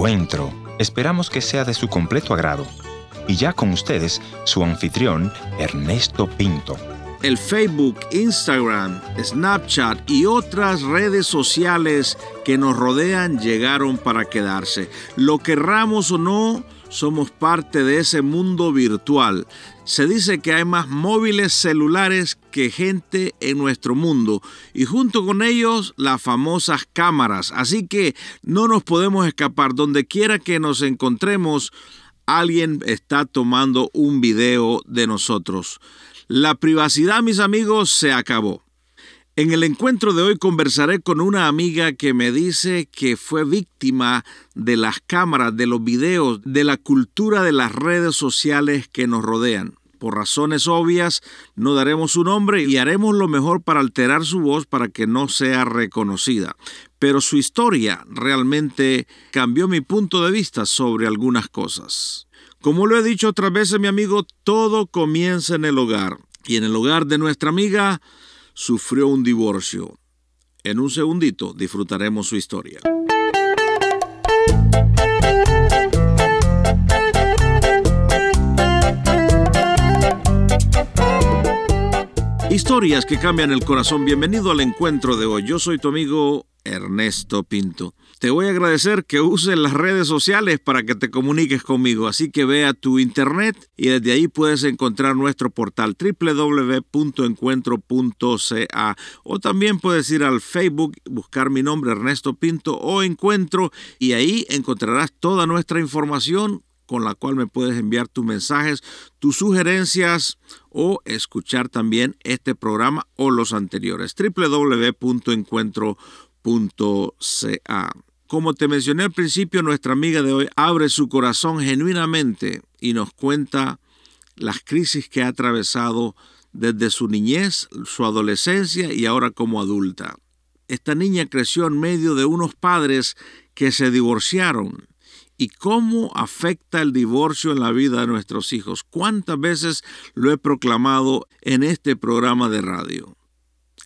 encuentro. Esperamos que sea de su completo agrado. Y ya con ustedes, su anfitrión, Ernesto Pinto. El Facebook, Instagram, Snapchat y otras redes sociales que nos rodean llegaron para quedarse. Lo querramos o no, somos parte de ese mundo virtual. Se dice que hay más móviles celulares que gente en nuestro mundo y junto con ellos las famosas cámaras. Así que no nos podemos escapar. Donde quiera que nos encontremos, alguien está tomando un video de nosotros. La privacidad, mis amigos, se acabó. En el encuentro de hoy conversaré con una amiga que me dice que fue víctima de las cámaras, de los videos, de la cultura de las redes sociales que nos rodean. Por razones obvias, no daremos su nombre y haremos lo mejor para alterar su voz para que no sea reconocida. Pero su historia realmente cambió mi punto de vista sobre algunas cosas. Como lo he dicho otras veces, mi amigo, todo comienza en el hogar. Y en el hogar de nuestra amiga sufrió un divorcio. En un segundito disfrutaremos su historia. Historias que cambian el corazón. Bienvenido al encuentro de hoy. Yo soy tu amigo Ernesto Pinto. Te voy a agradecer que uses las redes sociales para que te comuniques conmigo, así que ve a tu internet y desde ahí puedes encontrar nuestro portal www.encuentro.ca o también puedes ir al Facebook, buscar mi nombre Ernesto Pinto o Encuentro y ahí encontrarás toda nuestra información con la cual me puedes enviar tus mensajes, tus sugerencias o escuchar también este programa o los anteriores. www.encuentro.ca. Como te mencioné al principio, nuestra amiga de hoy abre su corazón genuinamente y nos cuenta las crisis que ha atravesado desde su niñez, su adolescencia y ahora como adulta. Esta niña creció en medio de unos padres que se divorciaron y cómo afecta el divorcio en la vida de nuestros hijos. ¿Cuántas veces lo he proclamado en este programa de radio?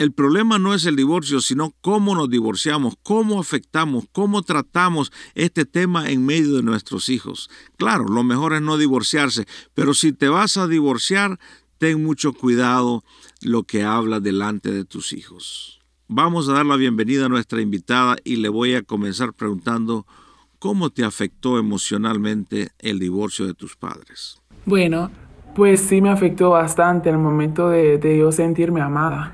El problema no es el divorcio, sino cómo nos divorciamos, cómo afectamos, cómo tratamos este tema en medio de nuestros hijos. Claro, lo mejor es no divorciarse, pero si te vas a divorciar, ten mucho cuidado lo que habla delante de tus hijos. Vamos a dar la bienvenida a nuestra invitada y le voy a comenzar preguntando ¿Cómo te afectó emocionalmente el divorcio de tus padres? Bueno, pues sí me afectó bastante el momento de, yo sentirme amada.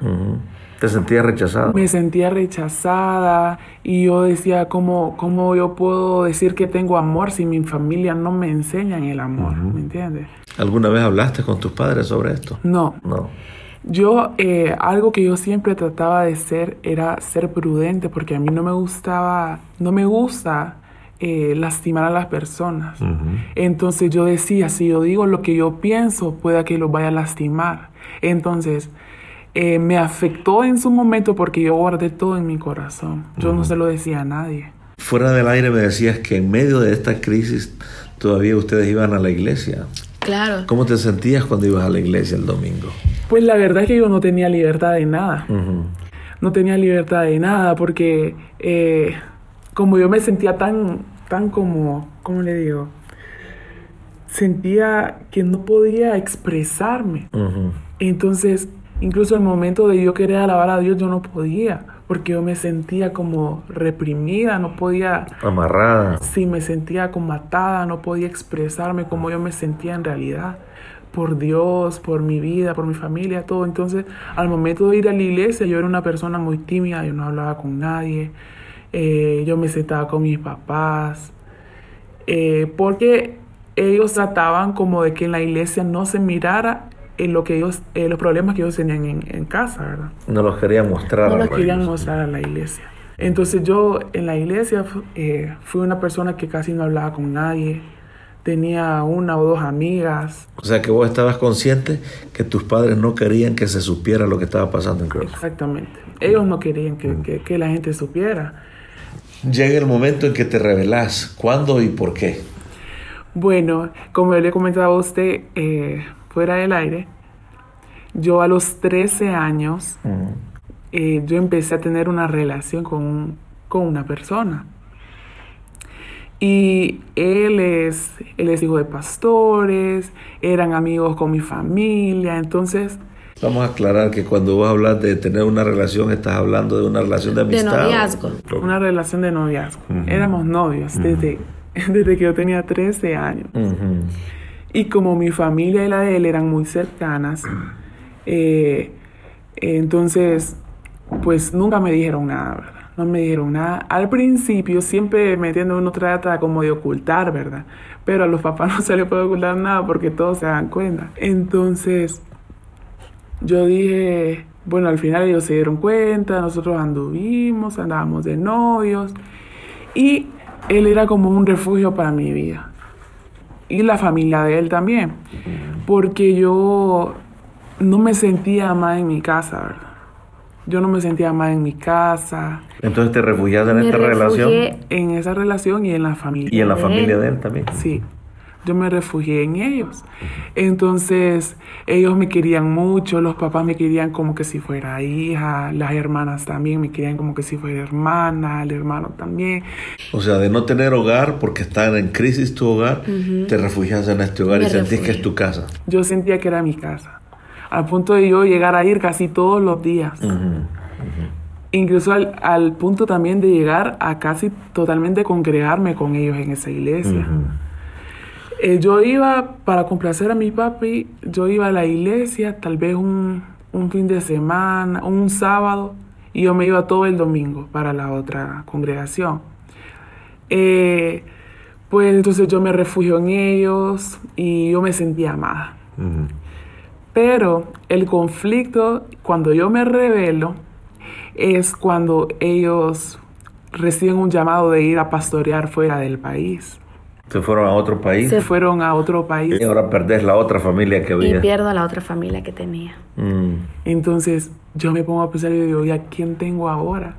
¿Te sentías rechazada? Me sentía rechazada y yo decía, ¿cómo, ¿cómo yo puedo decir que tengo amor si mi familia no me enseña el amor? ¿Me entiendes? ¿Alguna vez hablaste con tus padres sobre esto? No. No. Yo, eh, algo que yo siempre trataba de ser era ser prudente porque a mí no me gustaba, no me gusta eh, lastimar a las personas. Entonces yo decía, si yo digo lo que yo pienso, pueda que lo vaya a lastimar. Entonces eh, me afectó en su momento porque yo guardé todo en mi corazón. Yo no se lo decía a nadie. Fuera del aire me decías que en medio de esta crisis todavía ustedes iban a la iglesia. Claro. ¿Cómo te sentías cuando ibas a la iglesia el domingo? Pues la verdad es que yo no tenía libertad de nada. No tenía libertad de nada porque eh, como yo me sentía tan, tan como, ¿cómo le digo? Sentía que no podía expresarme. Entonces, incluso el momento de yo querer alabar a Dios, yo no podía, porque yo me sentía como reprimida, no podía... Amarrada. Sí, me sentía como atada, no podía expresarme como yo me sentía en realidad por Dios, por mi vida, por mi familia, todo. Entonces, al momento de ir a la iglesia, yo era una persona muy tímida, yo no hablaba con nadie, eh, yo me sentaba con mis papás, eh, porque ellos trataban como de que en la iglesia no se mirara en lo que ellos, eh, los problemas que ellos tenían en, casa, ¿verdad? No los querían mostrar. No los querían mostrar a la iglesia. Entonces yo en la iglesia fui una persona que casi no hablaba con nadie, tenía una o dos amigas. O sea que vos estabas consciente que tus padres no querían que se supiera lo que estaba pasando en Cross. Exactamente. Ellos no querían que, que, que la gente supiera llega el momento en que te revelás. ¿Cuándo y por qué? Bueno, como le comentaba a usted eh, fuera del aire, yo a los 13 años, eh, yo empecé a tener una relación con, con una persona. Y él es, él es hijo de pastores, eran amigos con mi familia, entonces... Vamos a aclarar que cuando vas a hablar de tener una relación, estás hablando de una relación de amistad. De noviazgo. Una relación de noviazgo. Éramos novios desde, desde que yo tenía 13 años. Y como mi familia y la de él eran muy cercanas, eh, entonces, pues nunca me dijeron nada, ¿verdad? No me dijeron nada. Al principio, siempre metiendo uno trata como de ocultar, ¿verdad? Pero a los papás no se les puede ocultar nada porque todos se dan cuenta. Entonces, yo dije, bueno, al final ellos se dieron cuenta, nosotros anduvimos, andábamos de novios. Y él era como un refugio para mi vida. Y la familia de él también. Porque yo no me sentía más en mi casa, ¿verdad? Yo no me sentía más en mi casa. Entonces te refugiaste en Me esta relación En esa relación y en la familia. y en la de familia él. de él también. Sí, yo me refugié en ellos. Entonces, ellos me querían mucho, los papás me querían como que si fuera hija, las hermanas también me querían como que si fuera hermana, el hermano también. O sea, de no tener hogar porque está en crisis tu hogar, te refugiaste en este hogar Me y sentís que es tu casa. Yo sentía que era mi casa, al punto de yo llegar a ir casi todos los días. Incluso al, al punto también de llegar a casi totalmente congregarme con ellos en esa iglesia. Eh, yo iba para complacer a mi papi, yo iba a la iglesia tal vez un, un fin de semana, un sábado, y yo me iba todo el domingo para la otra congregación. Eh, pues entonces yo me refugio en ellos y yo me sentía amada. Pero el conflicto, cuando yo me revelo, es cuando ellos reciben un llamado de ir a pastorear fuera del país. Se fueron a otro país Se fueron a otro país. y ahora perdés la otra familia que Y había. pierdo a la otra familia que tenía. Mm. Entonces yo me pongo a pensar y digo, ¿y a quién tengo ahora?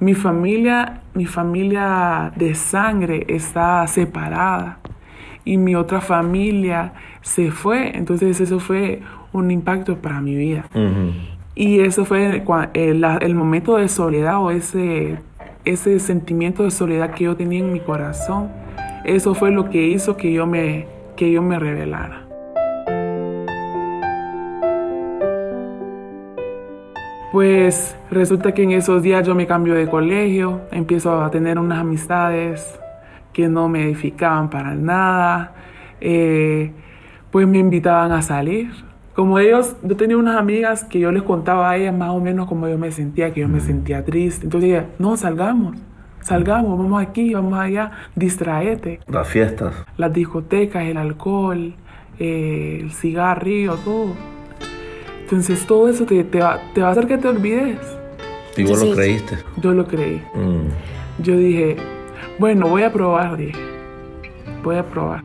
Mi familia, mi familia de sangre está separada y mi otra familia se fue. Entonces eso fue un impacto para mi vida. Y eso fue el, la- el momento de soledad o ese, ese sentimiento de soledad que yo tenía en mi corazón. Eso fue lo que hizo que yo me, que yo me revelara. Pues resulta que en esos días yo me cambio de colegio, empiezo a tener unas amistades que no me edificaban para nada, eh, pues me invitaban a salir. Como ellos, yo tenía unas amigas que yo les contaba a ellas más o menos como yo me sentía, que yo me sentía triste. Entonces ella, no, salgamos, salgamos, vamos aquí, vamos allá, distraete. Las fiestas. Las discotecas, el alcohol, eh, el cigarrillo, todo. Entonces todo eso te, te va, te va a hacer que te olvides. Y vos Sí, lo sí. creíste. Yo lo creí. Mm. Yo dije, bueno, voy a probar, dije. Voy a probar.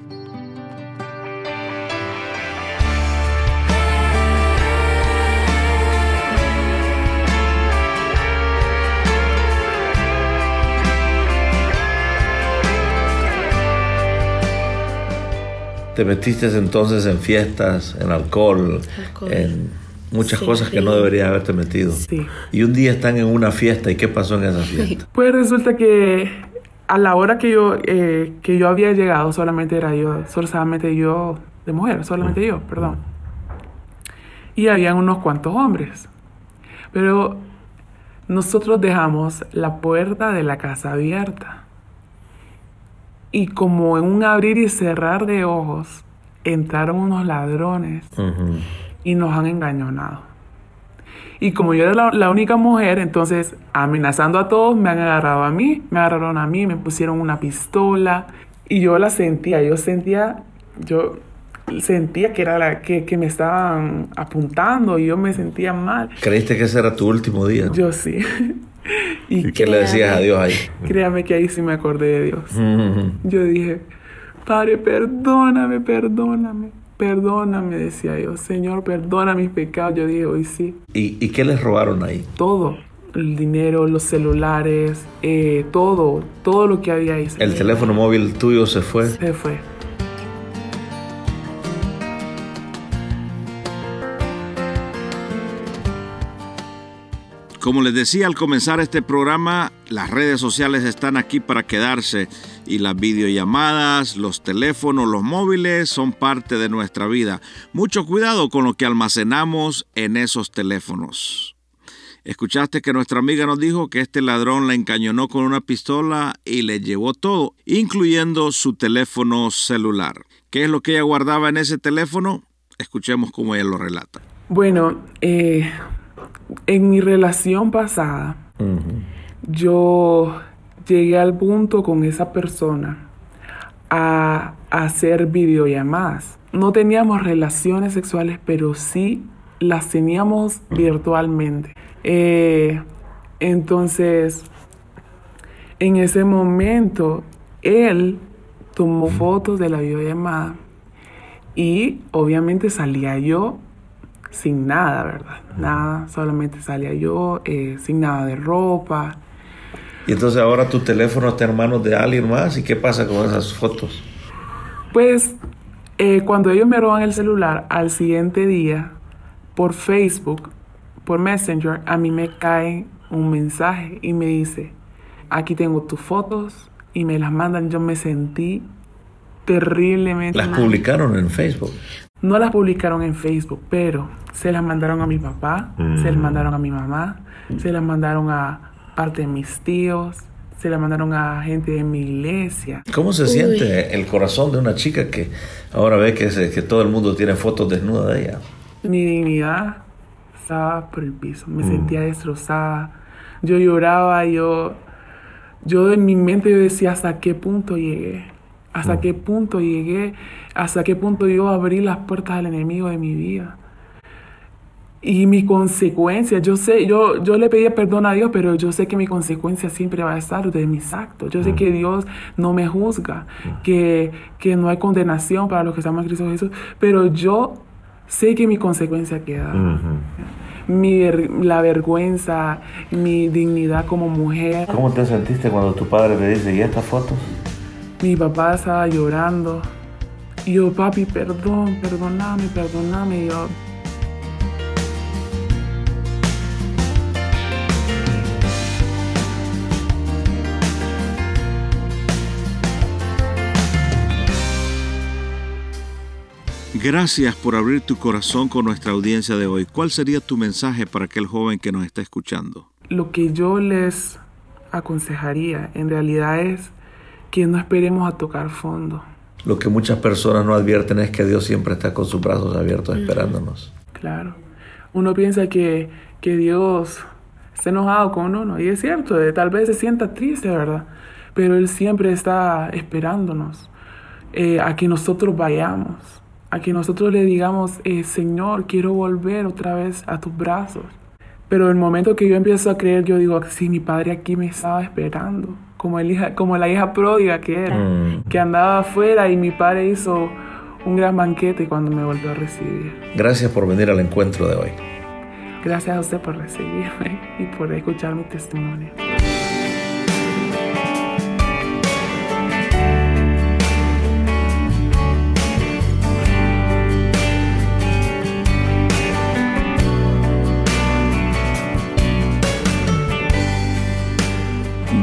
Te metiste entonces en fiestas, en alcohol, Alcohol. en muchas Sí, cosas que no deberías haberte metido. Sí. Y un día están en una fiesta y ¿qué pasó en esa fiesta? Pues resulta que a la hora que yo, eh, que yo había llegado, solamente era yo, solamente yo, de mujer, solamente yo, perdón. Y habían unos cuantos hombres. Pero nosotros dejamos la puerta de la casa abierta. Y como en un abrir y cerrar de ojos, entraron unos ladrones Ujú. y nos han engañonado. Y como yo era la, la única mujer, entonces amenazando a todos, me han agarrado a mí, me agarraron a mí, me pusieron una pistola y yo la sentía, yo sentía, yo sentía que era la que, que me estaban apuntando y yo me sentía mal. ¿Creíste que ese era tu último día? Yo sí. Y ¿Y qué le decías a Dios ahí? créame que ahí sí me acordé de Dios. Yo dije, Padre, perdóname, perdóname, perdóname, decía yo. Señor, perdona mis pecados. Yo dije, hoy sí. ¿Y, y qué les robaron ahí? Todo, el dinero, los celulares, eh, todo, todo lo que había ahí. El teléfono móvil tuyo se fue. Se fue. Como les decía al comenzar este programa, las redes sociales están aquí para quedarse y las videollamadas, los teléfonos, los móviles son parte de nuestra vida. Mucho cuidado con lo que almacenamos en esos teléfonos. Escuchaste que nuestra amiga nos dijo que este ladrón la encañonó con una pistola y le llevó todo, incluyendo su teléfono celular. ¿Qué es lo que ella guardaba en ese teléfono? Escuchemos cómo ella lo relata. Bueno, eh, en mi relación pasada, yo llegué al punto con esa persona a, hacer videollamadas. No teníamos relaciones sexuales, pero sí las teníamos virtualmente. Eh, entonces, en ese momento, él tomó fotos de la videollamada y obviamente salía yo sin nada, ¿verdad? Nada, solamente salía yo eh, sin nada de ropa. Y entonces ahora tu teléfono está en manos de alguien más y qué pasa con esas fotos? Pues eh, cuando ellos me roban el celular, al siguiente día, por Facebook, por Messenger, a mí me cae un mensaje y me dice, aquí tengo tus fotos y me las mandan. Yo me sentí terriblemente. Las publicaron en Facebook. No las publicaron en Facebook, pero se las mandaron a mi papá, se las mm. mandaron a mi mamá, se las mandaron a parte de mis tíos, se las mandaron a gente de mi iglesia. ¿Cómo se siente el corazón de una chica que ahora ve que, que todo el mundo tiene fotos desnudas de ella? Mi dignidad estaba por el piso, me mm. sentía destrozada. Yo lloraba, yo, yo en mi mente yo decía hasta qué punto llegué hasta qué punto llegué, hasta qué punto yo abrí las puertas al enemigo de mi vida. Y mi consecuencia, yo sé, yo, yo le pedía perdón a Dios, pero yo sé que mi consecuencia siempre va a estar de mis actos. Yo sé que Dios no me juzga, que, que no hay condenación para los que estamos en Cristo Jesús, pero yo sé que mi consecuencia queda. mi, la vergüenza, mi dignidad como mujer. ¿Cómo te sentiste cuando tu padre te dice, ¿y estas fotos? Mi papá estaba llorando. Y yo, papi, perdón, perdóname, perdóname. yo, Gracias por abrir tu corazón con nuestra audiencia de hoy. ¿Cuál sería tu mensaje para aquel joven que nos está escuchando? Lo que yo les aconsejaría en realidad es que no esperemos a tocar fondo. Lo que muchas personas no advierten es que Dios siempre está con sus brazos abiertos esperándonos. Claro. Uno piensa que, que Dios está enojado con uno, y es cierto, tal vez se sienta triste, ¿verdad? Pero Él siempre está esperándonos eh, a que nosotros vayamos, a que nosotros le digamos, eh, Señor, quiero volver otra vez a tus brazos. Pero el momento que yo empiezo a creer, yo digo, sí, mi padre aquí me estaba esperando como, el hija, como la hija pródiga que era, mm. que andaba afuera y mi padre hizo un gran banquete cuando me volvió a recibir. Gracias por venir al encuentro de hoy. Gracias a usted por recibirme y por escuchar mi testimonio.